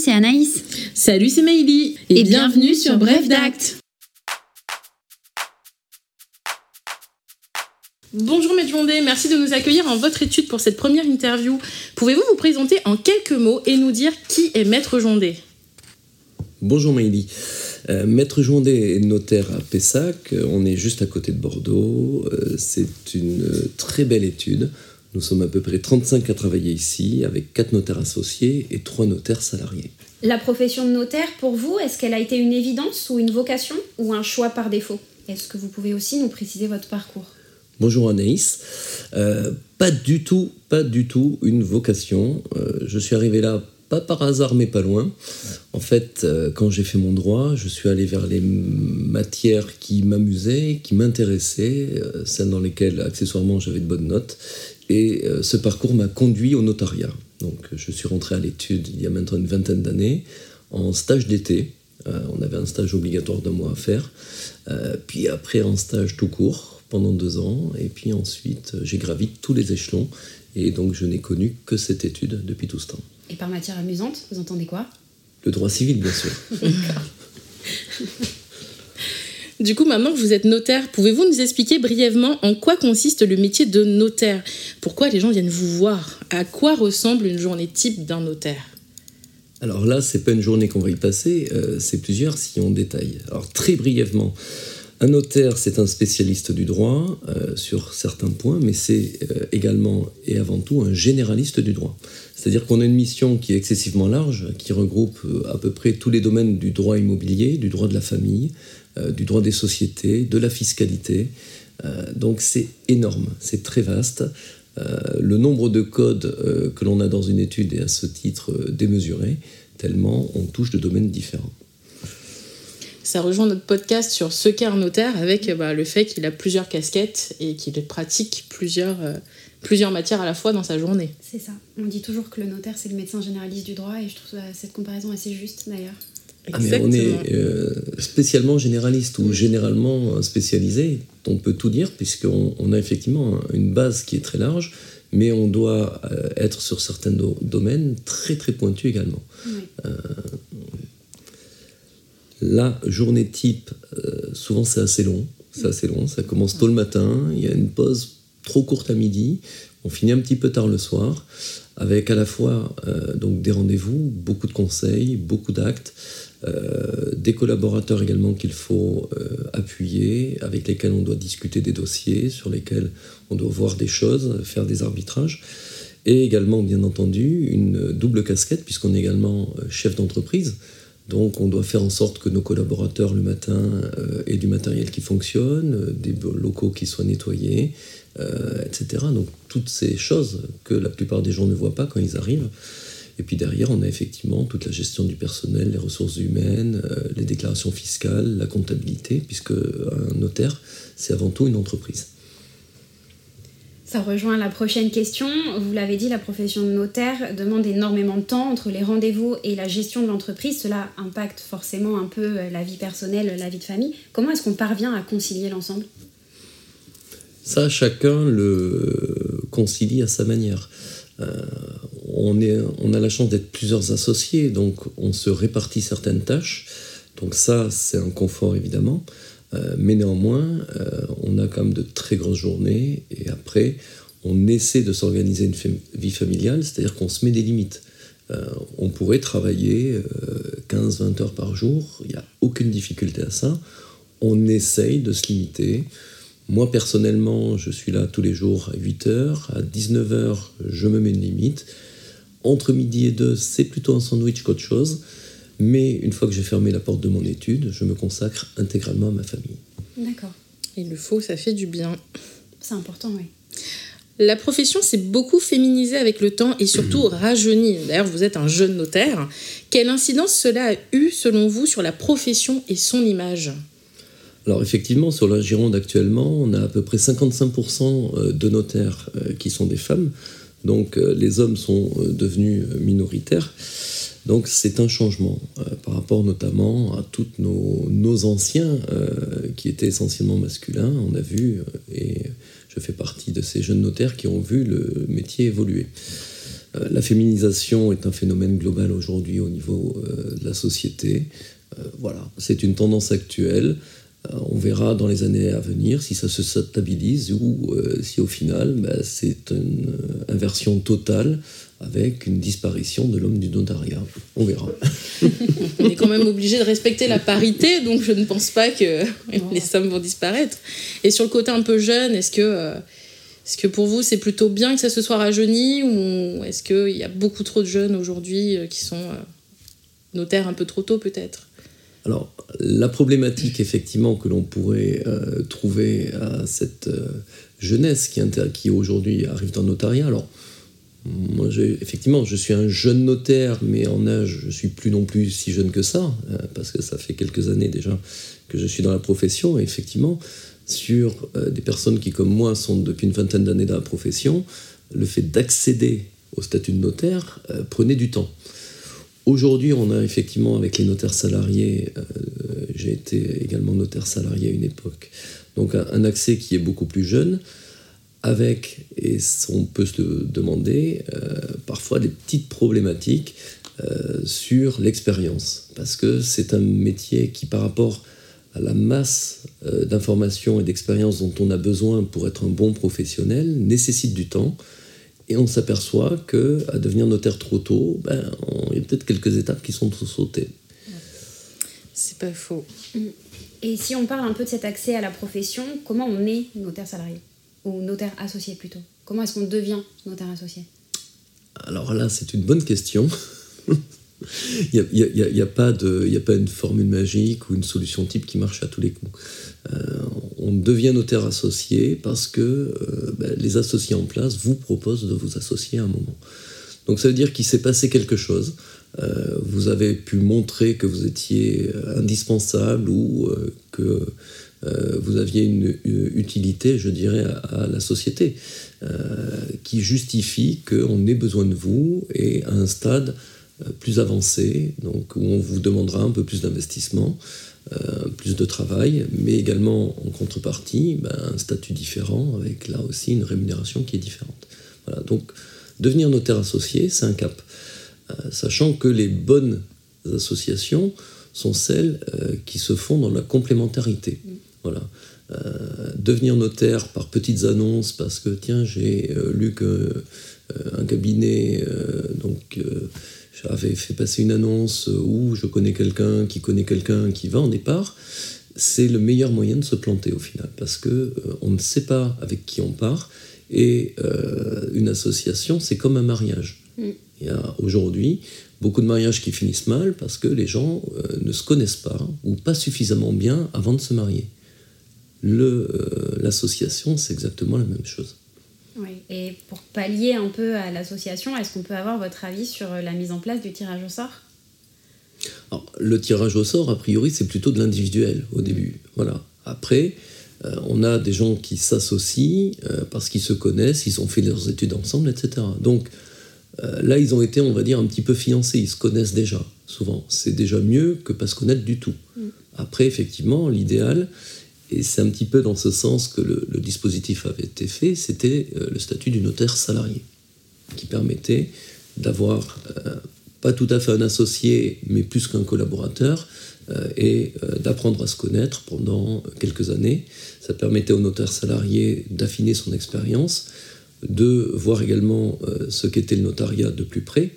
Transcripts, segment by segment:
c'est Anaïs. Salut, c'est Maïli. Et, bienvenue, sur Bref d'Acte. Bonjour Maître Jondé, merci de nous accueillir en votre étude pour cette première interview. Pouvez-vous vous présenter en quelques mots et nous dire qui est Maître Jondé Bonjour Maïli. Euh, Maître Jondé est notaire à Pessac, on est juste à côté de Bordeaux. Euh, c'est une très belle étude. Nous sommes à peu près 35 à travailler ici, avec 4 notaires associés et 3 notaires salariés. La profession de notaire, pour vous, est-ce qu'elle a été une évidence ou une vocation ou un choix par défaut? Est-ce que vous pouvez aussi nous préciser votre parcours? Bonjour Anaïs. Euh, pas du tout, pas du tout une vocation. Euh, je suis arrivé là pas par hasard, mais pas loin. En fait, euh, quand j'ai fait mon droit, je suis allé vers les matières qui m'amusaient, qui m'intéressaient, celles dans lesquelles accessoirement j'avais de bonnes notes. Et euh, ce parcours m'a conduit au notariat. Donc je suis rentré à l'étude il y a maintenant une vingtaine d'années en stage d'été. Euh, on avait un stage obligatoire d'un mois à faire. Euh, puis après en stage tout court pendant deux ans. Et puis ensuite j'ai gravi tous les échelons. Et donc je n'ai connu que cette étude depuis tout ce temps. Et par matière amusante, vous entendez quoi? Le droit civil, bien sûr. D'accord. Du coup, maintenant que vous êtes notaire, pouvez-vous nous expliquer brièvement en quoi consiste le métier de notaire? Pourquoi les gens viennent vous voir? À quoi ressemble une journée type d'un notaire? Alors là, c'est pas une journée qu'on va y passer, euh, c'est plusieurs si on détaille. Alors très brièvement, un notaire, c'est un spécialiste du droit euh, sur certains points, mais c'est euh, également et avant tout un généraliste du droit. C'est-à-dire qu'on a une mission qui est excessivement large, qui regroupe à peu près tous les domaines du droit immobilier, du droit de la famille, du droit des sociétés, de la fiscalité. Euh, donc c'est énorme, c'est très vaste. Euh, le nombre de codes que l'on a dans une étude est à ce titre démesuré, tellement on touche de domaines différents. Ça rejoint notre podcast sur ce qu'est un notaire avec bah, le fait qu'il a plusieurs casquettes et qu'il pratique plusieurs, plusieurs matières à la fois dans sa journée. C'est ça. On dit toujours que le notaire, c'est le médecin généraliste du droit et je trouve cette comparaison assez juste d'ailleurs. Ah, mais on est euh, spécialement généraliste ou généralement spécialisé. On peut tout dire puisqu'on on a effectivement une base qui est très large, mais on doit euh, être sur certains domaines très très pointus également. Euh, la journée type, souvent c'est assez long. C'est assez long. Ça commence tôt le matin. Il y a une pause trop courte à midi. On finit un petit peu tard le soir, avec à la fois donc des rendez-vous, beaucoup de conseils, beaucoup d'actes. Euh, des collaborateurs également qu'il faut euh, appuyer, avec lesquels on doit discuter des dossiers, sur lesquels on doit voir des choses, faire des arbitrages, et également bien entendu une double casquette puisqu'on est également euh, chef d'entreprise. Donc on doit faire en sorte que nos collaborateurs le matin aient du matériel qui fonctionne, des locaux qui soient nettoyés, etc. Donc toutes ces choses que la plupart des gens ne voient pas quand ils arrivent. Et puis derrière, on a effectivement toute la gestion du personnel, les ressources humaines, euh, les déclarations fiscales, la comptabilité, puisque un notaire, c'est avant tout une entreprise. Ça rejoint la prochaine question. Vous l'avez dit, la profession de notaire demande énormément de temps entre les rendez-vous et la gestion de l'entreprise. Cela impacte forcément un peu euh, la vie personnelle, la vie de famille. Comment est-ce qu'on parvient à concilier l'ensemble? Ça, chacun le concilie à sa manière. Euh, on, a la chance d'être plusieurs associés, donc on se répartit certaines tâches. Donc ça, c'est un confort évidemment. Euh, mais néanmoins, euh, on a quand même de très grosses journées et après, on essaie de s'organiser une vie familiale, c'est-à-dire qu'on se met des limites. on pourrait travailler 15-20 heures par jour, il n'y a aucune difficulté à ça. On essaye de se limiter. Moi, personnellement, je suis là tous les jours à 8h. À 19h, je me mets une limite. Entre midi et 2, c'est plutôt un sandwich qu'autre chose. Mais une fois que j'ai fermé la porte de mon étude, je me consacre intégralement à ma famille. D'accord. Il le faut, ça fait du bien. C'est important, oui. La profession s'est beaucoup féminisée avec le temps et surtout rajeunie. D'ailleurs, vous êtes un jeune notaire. Quelle incidence cela a eu, selon vous, sur la profession et son image? Alors effectivement, sur la Gironde actuellement, on a à peu près 55% euh, de notaires euh, qui sont des femmes. Donc euh, les hommes sont devenus minoritaires. Donc c'est un changement par rapport notamment à tous nos, nos, anciens qui étaient essentiellement masculins. On a vu, et je fais partie de ces jeunes notaires qui ont vu le métier évoluer. la féminisation est un phénomène global aujourd'hui au niveau de la société. voilà, c'est une tendance actuelle. On verra dans les années à venir si ça se stabilise ou si au final bah, c'est une inversion totale avec une disparition de l'homme du notariat. On verra. On est quand même obligé de respecter la parité, donc je ne pense pas que les sommes vont disparaître. Et sur le côté un peu jeune, est-ce que, euh, est-ce que pour vous c'est plutôt bien que ça se soit rajeuni ou est-ce qu'il y a beaucoup trop de jeunes aujourd'hui euh, qui sont euh, notaires un peu trop tôt peut-être? Alors, la problématique, effectivement, que l'on pourrait trouver à cette jeunesse qui, aujourd'hui arrive dans le notariat, alors, moi, effectivement, je suis un jeune notaire, mais en âge, je suis plus non plus si jeune que ça, euh, parce que ça fait quelques années déjà que je suis dans la profession. Et effectivement, sur euh, des personnes qui, comme moi, sont depuis une vingtaine d'années dans la profession, le fait d'accéder au statut de notaire euh, prenait du temps. Aujourd'hui, on a effectivement, avec les notaires salariés, j'ai été également notaire salarié à une époque, donc un accès qui est beaucoup plus jeune avec, et on peut se demander, euh, parfois des petites problématiques euh, sur l'expérience. Parce que c'est un métier qui, par rapport à la masse euh, d'informations et d'expériences dont on a besoin pour être un bon professionnel, nécessite du temps. Et on s'aperçoit qu'à devenir notaire trop tôt, ben, il y a peut-être quelques étapes qui sont sautées. C'est pas faux. Et si on parle un peu de cet accès à la profession, comment on est notaire salarié? Ou notaire associé plutôt Comment est-ce qu'on devient notaire associé? Alors là, c'est une bonne question. Il n'y a, pas de, a pas une formule magique ou une solution type qui marche à tous les coups. Euh, on devient notaire associé parce que euh, ben, les associés en place vous proposent de vous associer à un moment. Donc ça veut dire qu'il s'est passé quelque chose. Euh, vous avez pu montrer que vous étiez indispensable ou que vous aviez une, utilité, je dirais, à, la société, qui justifie qu'on ait besoin de vous et à un stade plus avancé, donc où on vous demandera un peu plus d'investissement, plus de travail, mais également en contrepartie ben, un statut différent avec là aussi une rémunération qui est différente. Voilà, donc devenir notaire associé, c'est un cap, sachant que les bonnes associations sont celles qui se font dans la complémentarité. Voilà. Euh, devenir notaire par petites annonces parce que tiens j'ai euh, lu que euh, un cabinet donc j'avais fait passer une annonce où je connais quelqu'un qui connaît quelqu'un qui va en départ c'est le meilleur moyen de se planter au final parce que on ne sait pas avec qui on part et une association c'est comme un mariage mm. il y a aujourd'hui beaucoup de mariages qui finissent mal parce que les gens ne se connaissent pas ou pas suffisamment bien avant de se marier euh, l'association, c'est exactement la même chose. Oui. Et pour pallier un peu à l'association, est-ce qu'on peut avoir votre avis sur la mise en place du tirage au sort? Le tirage au sort, a priori, c'est plutôt de l'individuel au début. Voilà. Après, euh, on a des gens qui s'associent euh, parce qu'ils se connaissent, ils ont fait leurs études ensemble, etc. Donc là, ils ont été, on va dire, un petit peu fiancés, ils se connaissent déjà, souvent. C'est déjà mieux que pas se connaître du tout. Mm. Après, effectivement, l'idéal, et c'est un petit peu dans ce sens que le, dispositif avait été fait, c'était euh, le statut du notaire salarié, qui permettait d'avoir euh, pas tout à fait un associé, mais plus qu'un collaborateur, euh, et d'apprendre à se connaître pendant quelques années. Ça permettait au notaire salarié d'affiner son expérience, de voir également ce qu'était le notariat de plus près,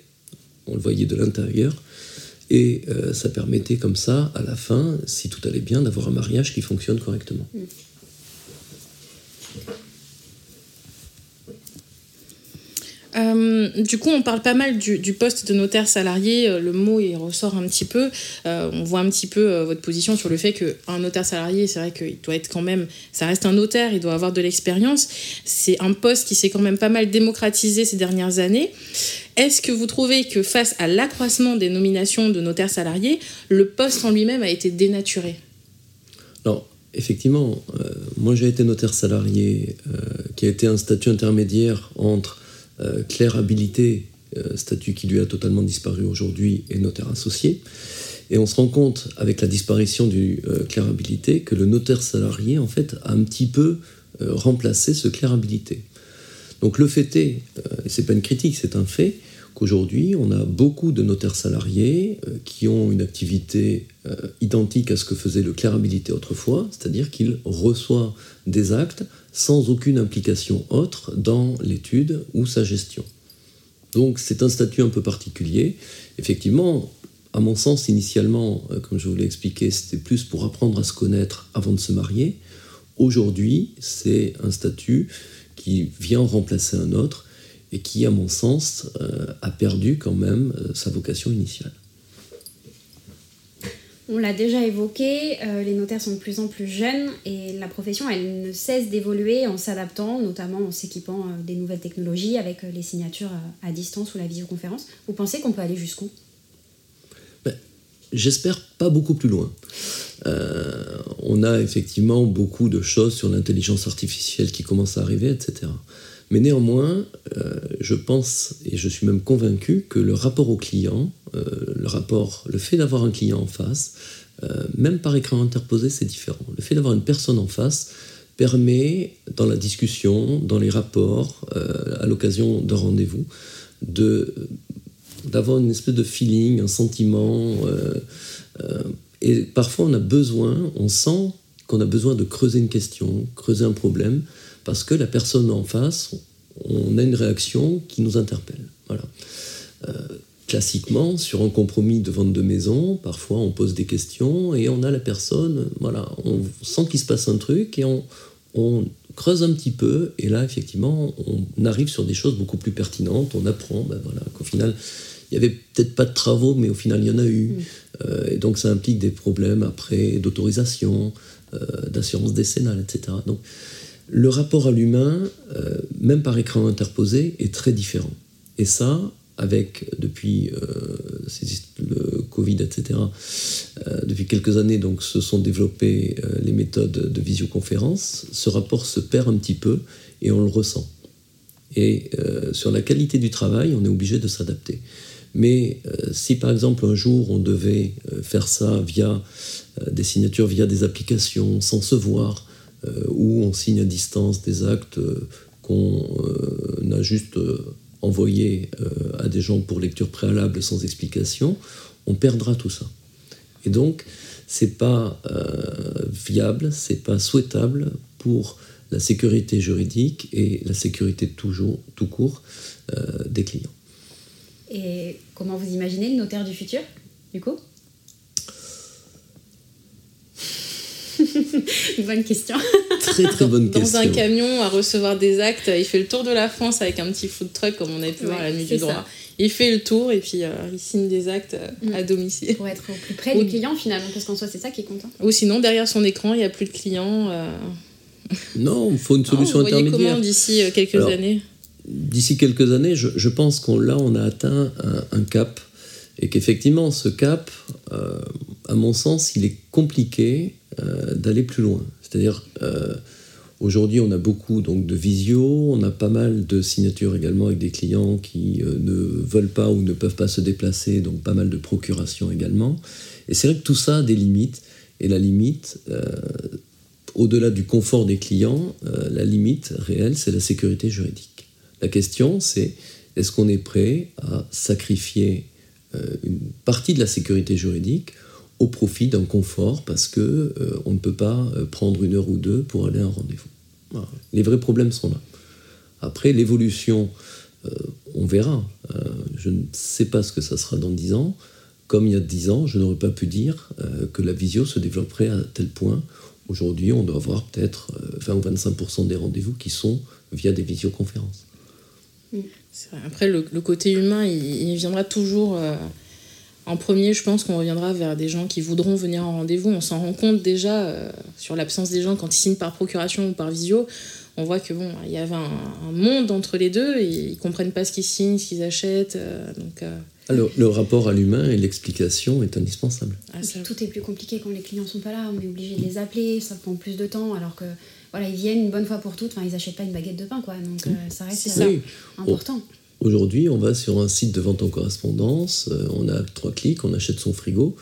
on le voyait de l'intérieur, et euh, ça permettait comme ça, à la fin, si tout allait bien, d'avoir un mariage qui fonctionne correctement. Euh, du coup, on parle pas mal du, poste de notaire salarié. Euh, le mot, il ressort un petit peu. on voit un petit peu votre position sur le fait qu'un notaire salarié, c'est vrai qu'il doit être quand même, ça reste un notaire, il doit avoir de l'expérience. C'est un poste qui s'est quand même pas mal démocratisé ces dernières années. Est-ce que vous trouvez que face à l'accroissement des nominations de notaires salariés, le poste en lui-même a été dénaturé? Alors, effectivement, euh, moi j'ai été notaire salarié euh, qui a été un statut intermédiaire entre euh, clair habilité, statut qui lui a totalement disparu aujourd'hui, et notaire associé. Et on se rend compte, avec la disparition du clair habilité, que le notaire salarié, en fait, a un petit peu remplacé ce clair habilité. Donc le fait est, euh, et c'est pas une critique, c'est un fait, qu'aujourd'hui, on a beaucoup de notaires salariés euh, qui ont une activité euh, identique à ce que faisait le clerc habilité autrefois, c'est-à-dire qu'il reçoit des actes sans aucune implication autre dans l'étude ou sa gestion. Donc c'est un statut un peu particulier. Effectivement, à mon sens, initialement, euh, comme je vous l'ai expliqué, c'était plus pour apprendre à se connaître avant de se marier. Aujourd'hui, c'est un statut qui vient remplacer un autre et qui, à mon sens, euh, a perdu quand même euh, sa vocation initiale. On l'a déjà évoqué, euh, les notaires sont de plus en plus jeunes et la profession, elle ne cesse d'évoluer en s'adaptant, notamment en s'équipant des nouvelles technologies avec les signatures à distance ou la visioconférence. Vous pensez qu'on peut aller jusqu'où? Ben, J'espère pas beaucoup plus loin. on a effectivement beaucoup de choses sur l'intelligence artificielle qui commencent à arriver, etc. Mais néanmoins, euh, je pense et je suis même convaincu que le rapport au client, euh, le rapport, le fait d'avoir un client en face, euh, même par écran interposé, c'est différent. Le fait d'avoir une personne en face permet, dans la discussion, dans les rapports, à l'occasion d'un rendez-vous, de d'avoir une espèce de feeling, un sentiment. et parfois, on a besoin, on sent qu'on a besoin de creuser une question, creuser un problème, parce que la personne en face, on a une réaction qui nous interpelle. Voilà. Euh, classiquement, sur un compromis de vente de maison, parfois on pose des questions et on a la personne, voilà, on sent qu'il se passe un truc et on, creuse un petit peu et là, effectivement, on arrive sur des choses beaucoup plus pertinentes, on apprend, ben voilà, qu'au final, il n'y avait peut-être pas de travaux, mais au final, il y en a eu. Mm. Euh, et donc, ça implique des problèmes après d'autorisation, euh, d'assurance décennale, etc. Donc, le rapport à l'humain, euh, même par écran interposé, est très différent. Et ça, avec depuis euh, le Covid, etc., euh, depuis quelques années, donc, se sont développées les méthodes de visioconférence, ce rapport se perd un petit peu et on le ressent. Et sur la qualité du travail, on est obligé de s'adapter. Mais si par exemple un jour on devait faire ça via des signatures, via des applications, sans se voir, euh, où on signe à distance des actes euh, qu'on euh, a juste envoyés à des gens pour lecture préalable sans explication, on perdra tout ça. Et donc, c'est pas viable, c'est pas souhaitable pour la sécurité juridique et la sécurité toujours, tout court des clients. Et comment vous imaginez le notaire du futur, du coup? bonne question. Très très bonne dans, question. Dans un camion à recevoir des actes, il fait le tour de la France avec un petit food truck comme on a pu voir à la nuit du droit. Il fait le tour et puis euh, il signe des actes euh, mm. à domicile. Pour être au plus près du client finalement, parce qu'en soi c'est ça qui est content. Ou sinon derrière son écran il n'y a plus de clients. Euh. Non, il faut une solution vous intermédiaire. comment d'ici quelques années D'ici quelques années, je, pense qu'on là on a atteint un, cap et qu'effectivement ce cap, à mon sens, il est compliqué euh, d'aller plus loin. C'est-à-dire, euh, aujourd'hui, on a beaucoup donc, de visio, on a pas mal de signatures également avec des clients qui euh, ne veulent pas ou ne peuvent pas se déplacer, donc pas mal de procuration également. Et c'est vrai que tout ça a des limites. Et la limite, au-delà du confort des clients, la limite réelle, c'est la sécurité juridique. La question, c'est est-ce qu'on est prêt à sacrifier une partie de la sécurité juridique au profit d'un confort parce que euh, on ne peut pas euh, prendre une heure ou deux pour aller à un rendez-vous. Les vrais problèmes sont là. Après, l'évolution, euh, on verra. je ne sais pas ce que ça sera dans dix ans. Comme il y a dix ans, je n'aurais pas pu dire que la visio se développerait à tel point. Aujourd'hui, on doit avoir peut-être 20 ou 25% des rendez-vous qui sont via des visioconférences. Après, le, côté humain, il, viendra toujours en premier, je pense qu'on reviendra vers des gens qui voudront venir en rendez-vous. On s'en rend compte déjà euh, sur l'absence des gens quand ils signent par procuration ou par visio. On voit que bon, il y avait un, monde entre les deux et ils comprennent pas ce qu'ils signent, ce qu'ils achètent. Euh, donc, euh. Alors, le rapport à l'humain et l'explication est indispensable. Ah, tout est plus compliqué quand les clients sont pas là. On est obligé de les appeler, ça prend plus de temps. Alors que voilà, ils viennent une bonne fois pour toutes. Enfin, ils achètent pas une baguette de pain, quoi. Donc ça reste important. Aujourd'hui, on va sur un site de vente en correspondance, euh, on a trois clics, on achète son frigo.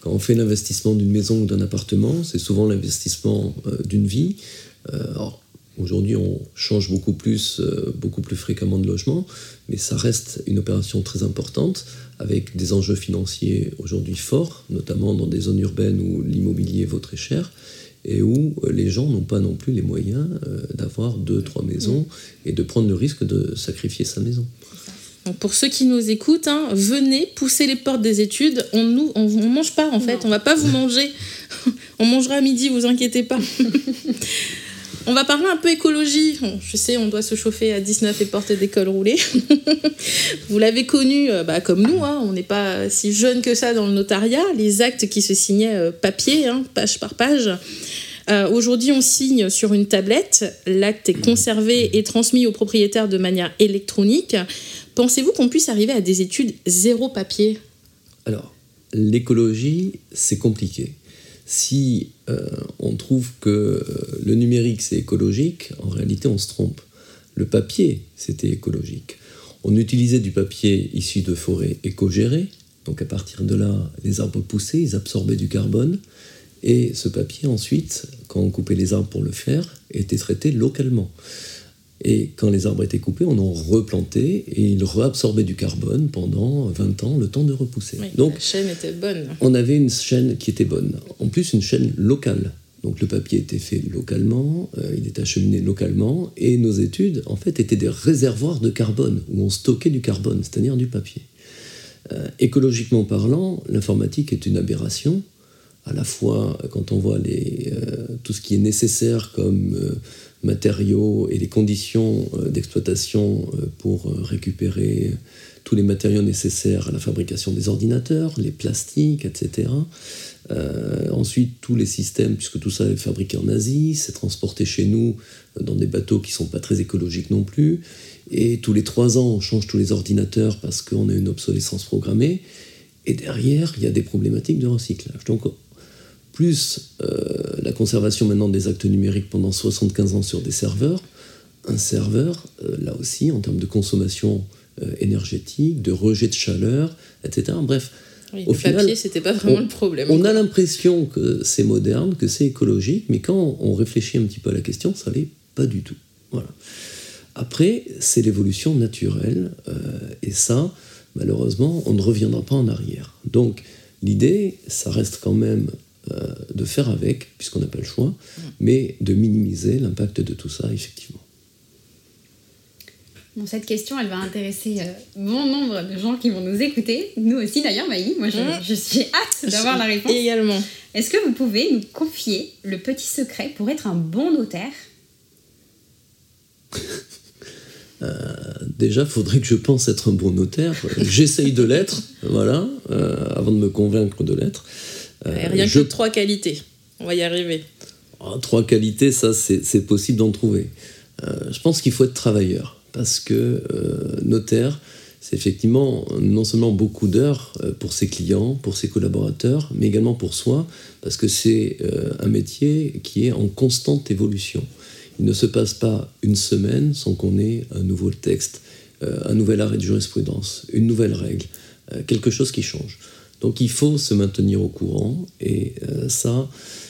Quand on fait l'investissement d'une maison ou d'un appartement, c'est souvent l'investissement euh, d'une vie. Euh, Aujourd'hui, on change beaucoup plus, beaucoup plus fréquemment de logement, mais ça reste une opération très importante avec des enjeux financiers aujourd'hui forts, notamment dans des zones urbaines où l'immobilier vaut très cher et où euh, les gens n'ont pas non plus les moyens euh, d'avoir deux, trois maisons mm. et de prendre le risque de sacrifier sa maison. pour ceux qui nous écoutent, hein, venez pousser les portes des études. On ne on, mange pas en fait, on va pas vous manger. on mangera à midi, vous inquiétez pas. On va parler un peu écologie. Je sais, on doit se chauffer à 19 et porter des cols roulés. Vous l'avez connu euh, bah, comme nous, hein. on n'est pas si jeune que ça dans le notariat. Les actes qui se signaient euh, papier, hein, page par page. Euh, aujourd'hui, on signe sur une tablette. L'acte est conservé et transmis au propriétaire de manière électronique. Pensez-vous qu'on puisse arriver à des études zéro papier? Alors, l'écologie, c'est compliqué si euh, on trouve que euh, le numérique c'est écologique, en réalité on se trompe. Le papier c'était écologique. On utilisait du papier issu de forêts éco-gérées, donc à partir de là les arbres poussaient, ils absorbaient du carbone, et ce papier ensuite, quand on coupait les arbres pour le faire, était traité localement. Et quand les arbres étaient coupés, on en replantait et ils réabsorbaient du carbone pendant 20 ans, le temps de repousser. Donc, la chaîne était bonne. On avait une chaîne qui était bonne. En plus, une chaîne locale. Donc le papier était fait localement, euh, il était acheminé localement, et nos études, en fait, étaient des réservoirs de carbone, où on stockait du carbone, c'est-à-dire du papier. Euh, écologiquement parlant, l'informatique est une aberration, à la fois quand on voit les, euh, tout ce qui est nécessaire comme matériaux et les conditions euh, d'exploitation euh, pour euh, récupérer tous les matériaux nécessaires à la fabrication des ordinateurs, les plastiques, etc. ensuite, tous les systèmes, puisque tout ça est fabriqué en Asie, c'est transporté chez nous dans des bateaux qui ne sont pas très écologiques non plus. Et tous les trois ans, on change tous les ordinateurs parce qu'on a une obsolescence programmée. Et derrière, il y a des problématiques de recyclage. Plus euh, la conservation maintenant des actes numériques pendant 75 ans sur des serveurs, un serveur, euh, là aussi, en termes de consommation euh, énergétique, de rejet de chaleur, etc. Bref, au le final, papier, c'était pas vraiment le problème. On a l'impression que c'est moderne, que c'est écologique, mais quand on réfléchit un petit peu à la question, ça l'est pas du tout. Voilà. Après, c'est l'évolution naturelle, et ça, malheureusement, on ne reviendra pas en arrière. Donc, l'idée, ça reste quand même de faire avec, puisqu'on n'a pas le choix, mais de minimiser l'impact de tout ça, effectivement. Bon, cette question, elle va intéresser euh, bon nombre de gens qui vont nous écouter. Nous aussi, d'ailleurs, Maï. Moi, je, mmh. suis hâte d'avoir la réponse. Également. Est-ce que vous pouvez nous confier le petit secret pour être un bon notaire? Euh, déjà, il faudrait que je pense être un bon notaire. J'essaye de l'être, voilà, avant de me convaincre de l'être. Euh, rien que trois qualités. On va y arriver. Ah, trois qualités, ça, c'est possible d'en trouver. Euh, je pense qu'il faut être travailleur, parce que euh, notaire, c'est effectivement non seulement beaucoup d'heures pour ses clients, pour ses collaborateurs, mais également pour soi, parce que c'est un métier qui est en constante évolution. Il ne se passe pas une semaine sans qu'on ait un nouveau texte, un nouvel arrêt de jurisprudence, une nouvelle règle, quelque chose qui change. Donc il faut se maintenir au courant et euh, ça,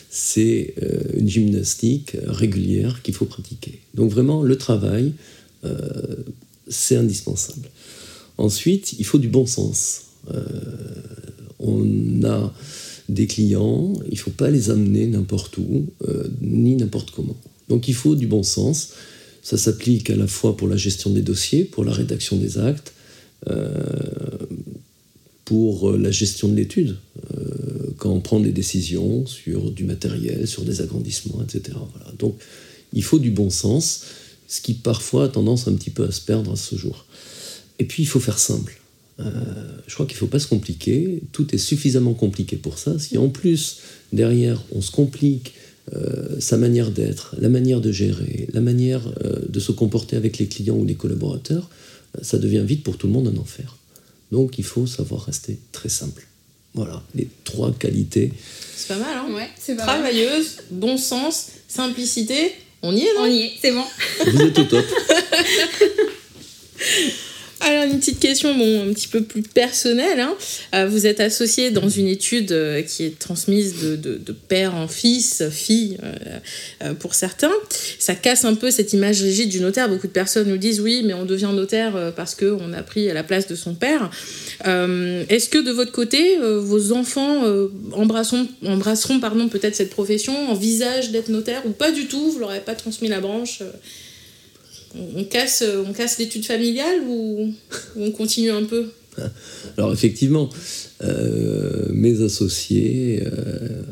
c'est euh, une gymnastique régulière qu'il faut pratiquer. Donc vraiment, le travail, euh, c'est indispensable. Ensuite, il faut du bon sens. on a des clients, il ne faut pas les amener n'importe où, ni n'importe comment. Donc il faut du bon sens. Ça s'applique à la fois pour la gestion des dossiers, pour la rédaction des actes, pour euh, la gestion de l'étude, euh, quand on prend des décisions sur du matériel, sur des agrandissements, etc. Donc il faut du bon sens, ce qui parfois a tendance un petit peu à se perdre à ce jour. Et puis il faut faire simple. Euh, je crois qu'il ne faut pas se compliquer, tout est suffisamment compliqué pour ça. Si en plus, derrière, on se complique sa manière d'être, la manière de gérer, la manière de se comporter avec les clients ou les collaborateurs, ça devient vite pour tout le monde un enfer. Donc il faut savoir rester très simple. Voilà, les trois qualités. C'est pas mal, hein Ouais, c'est pas Travailleuse, bon sens, simplicité. On y est, non? On y est, c'est bon. Vous êtes au top. Alors une petite question bon, un petit peu plus personnelle. Hein. Euh, vous êtes associé dans une étude euh, qui est transmise de, père en fils, fille pour certains. Ça casse un peu cette image rigide du notaire. Beaucoup de personnes nous disent oui, mais on devient notaire parce qu'on a pris la place de son père. Est-ce que de votre côté, vos enfants embrasseront, embrasseront pardon, peut-être cette profession, envisagent d'être notaire ou pas du tout? Vous leur avez pas transmis la branche on casse, l'étude familiale ou on continue un peu? Alors effectivement, euh, mes associés euh,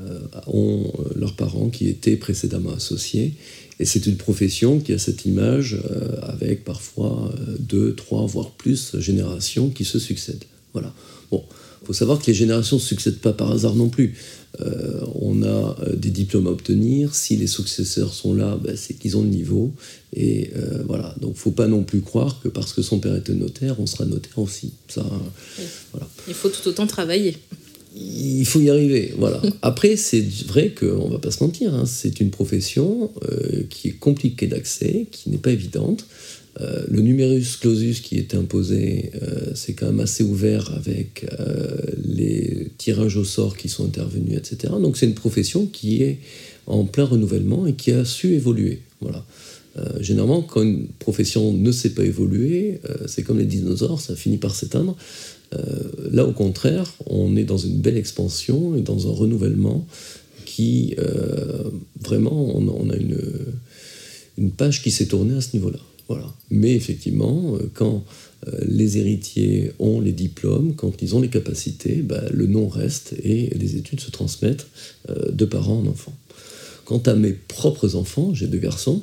ont leurs parents qui étaient précédemment associés. Et c'est une profession qui a cette image euh, avec parfois deux, trois, voire plus générations qui se succèdent. Voilà. Bon, il faut savoir que les générations ne succèdent pas par hasard non plus. Euh, on a euh, des diplômes à obtenir. Si les successeurs sont là, ben, c'est qu'ils ont le niveau. Et euh, voilà. Donc, faut pas non plus croire que parce que son père était notaire, on sera notaire aussi. Ça, voilà. Il faut tout autant travailler. Il faut y arriver, voilà. Après, c'est vrai qu'on va pas se mentir, hein. c'est une profession qui est compliquée d'accès, qui n'est pas évidente. Euh, le numerus clausus qui est imposé, euh, c'est quand même assez ouvert avec euh, les tirages au sort qui sont intervenus, etc. Donc c'est une profession qui est en plein renouvellement et qui a su évoluer. Voilà. généralement, quand une profession ne sait pas évoluer, c'est comme les dinosaures, ça finit par s'éteindre. là, au contraire, on est dans une belle expansion et dans un renouvellement qui, vraiment, on, a une, une page qui s'est tournée à ce niveau-là. Mais effectivement, euh, quand euh, les héritiers ont les diplômes, quand ils ont les capacités, bah, le nom reste et les études se transmettent euh, de parents en enfants. Quant à mes propres enfants, j'ai deux garçons,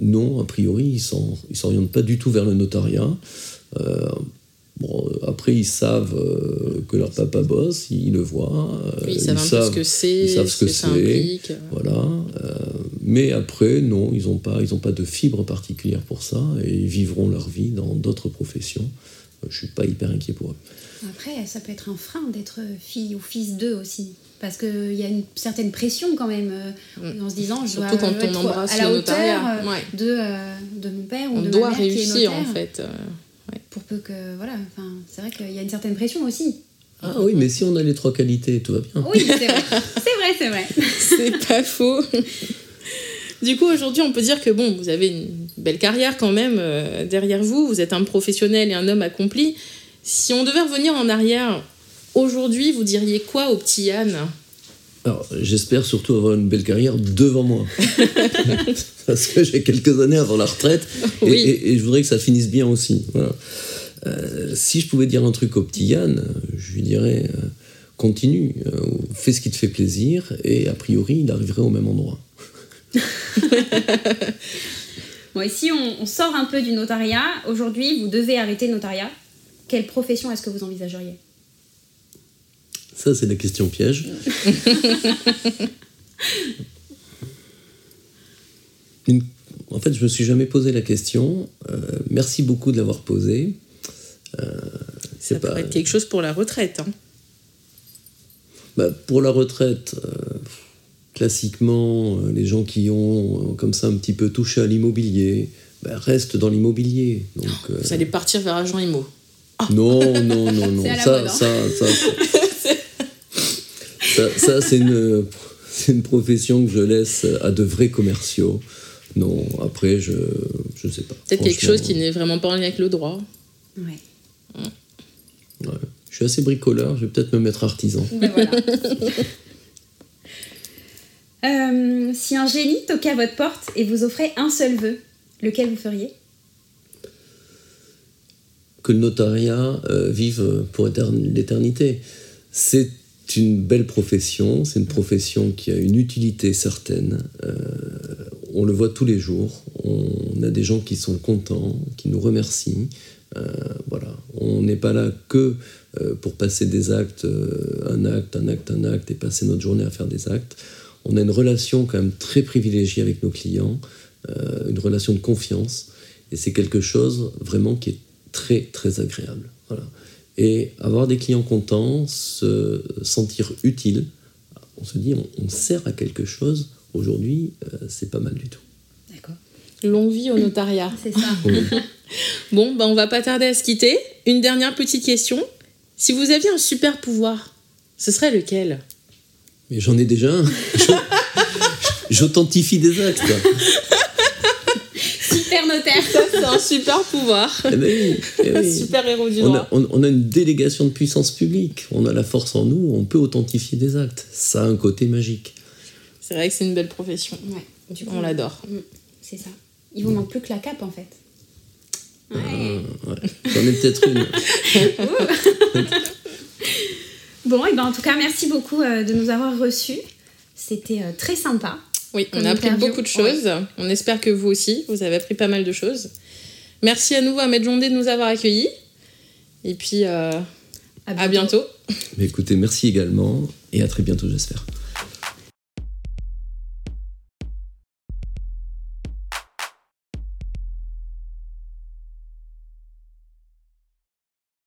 non, a priori, ils ne s'orientent pas du tout vers le notariat. Bon, après, ils savent que leur papa bosse, ils le voient. ils, savent un peu ce que c'est, ils savent ce, que, c'est. Voilà. Mais après, non, ils n'ont pas, ils pas de fibre particulière pour ça et ils vivront leur vie dans d'autres professions. Euh, je ne suis pas hyper inquiet pour eux. Après, ça peut être un frein d'être fille ou fils d'eux aussi. Parce qu'il y a une certaine pression quand même euh, mm. en se disant je Surtout dois quand on embrasse à la hauteur euh, de, de mon père ou on de doit ma mère réussir qui est en fait. Pour peu que. Voilà, c'est vrai qu'il y a une certaine pression aussi. Ah oui, mais si on a les trois qualités, tout va bien. Oui, c'est vrai. C'est vrai, c'est vrai. c'est pas faux. Du coup, aujourd'hui, on peut dire que bon, vous avez une belle carrière quand même euh, derrière vous. Vous êtes un professionnel et un homme accompli. Si on devait revenir en arrière, aujourd'hui, vous diriez quoi au petit Yann? Alors, j'espère surtout avoir une belle carrière devant moi. Parce que j'ai quelques années avant la retraite et, je voudrais que ça finisse bien aussi. Euh, si je pouvais dire un truc au petit Yann, je lui dirais euh, continue, fais ce qui te fait plaisir et a priori, il arriverait au même endroit. bon, et si on, sort un peu du notariat, aujourd'hui, vous devez arrêter le notariat. Quelle profession est-ce que vous envisageriez? Ça, c'est la question piège. En fait, je me suis jamais posé la question. Euh, merci beaucoup de l'avoir posée. Euh, Ça pas... pourrait être quelque chose pour la retraite. Hein. Bah, pour la retraite, euh, classiquement, euh, les gens qui ont euh, comme ça un petit peu touché à l'immobilier ben, restent dans l'immobilier. Donc, euh, Vous allez partir vers agent immo. Non, non, non, non. ça, ça, ça, ça, ça c'est une, une profession que je laisse à de vrais commerciaux. Non, après, je ne sais pas. Peut-être quelque chose qui n'est vraiment pas en lien avec le droit. Ouais. ouais. Je suis assez bricoleur, je vais peut-être me mettre artisan. Ben voilà. Euh, si un génie toquait à votre porte et vous offrait un seul vœu, lequel vous feriez? Que le notariat euh, vive pour l'éternité. C'est une belle profession, c'est une profession qui a une utilité certaine. Euh, on le voit tous les jours. On a des gens qui sont contents, qui nous remercient. voilà, on n'est pas là que pour passer des actes, un acte, un acte, un acte, et passer notre journée à faire des actes on a une relation quand même très privilégiée avec nos clients, euh, une relation de confiance, et c'est quelque chose vraiment qui est très très agréable. Voilà. Et avoir des clients contents, se sentir utile, on se dit on, sert à quelque chose, aujourd'hui, euh, c'est pas mal du tout. D'accord. Longue vie au notariat. C'est ça. Bon, bah on va pas tarder à se quitter. Une dernière petite question. Si vous aviez un super pouvoir, ce serait lequel? Mais j'en ai déjà un. J'authentifie des actes. Super notaire. Ça, c'est un super pouvoir. Eh ben oui, eh oui. super héros du On droit. a, on- on a une délégation de puissance publique. On a la force en nous. On peut authentifier des actes. Ça a un côté magique. C'est vrai que c'est une belle profession. Ouais, du coup, On l'adore. Mm, C'est ça. Il vous manque plus que la cape en fait. Ouais. Ouais. J'en ai peut-être une. Bon, et ben en tout cas, merci beaucoup euh, de nous avoir reçus. C'était euh, très sympa. Oui, on a appris interview. beaucoup de choses. On espère que vous aussi, vous avez appris pas mal de choses. Merci à nouveau à Maître Jondé de nous avoir accueillis. Et puis, euh, à bientôt. Mais écoutez, merci également. Et à très bientôt, j'espère.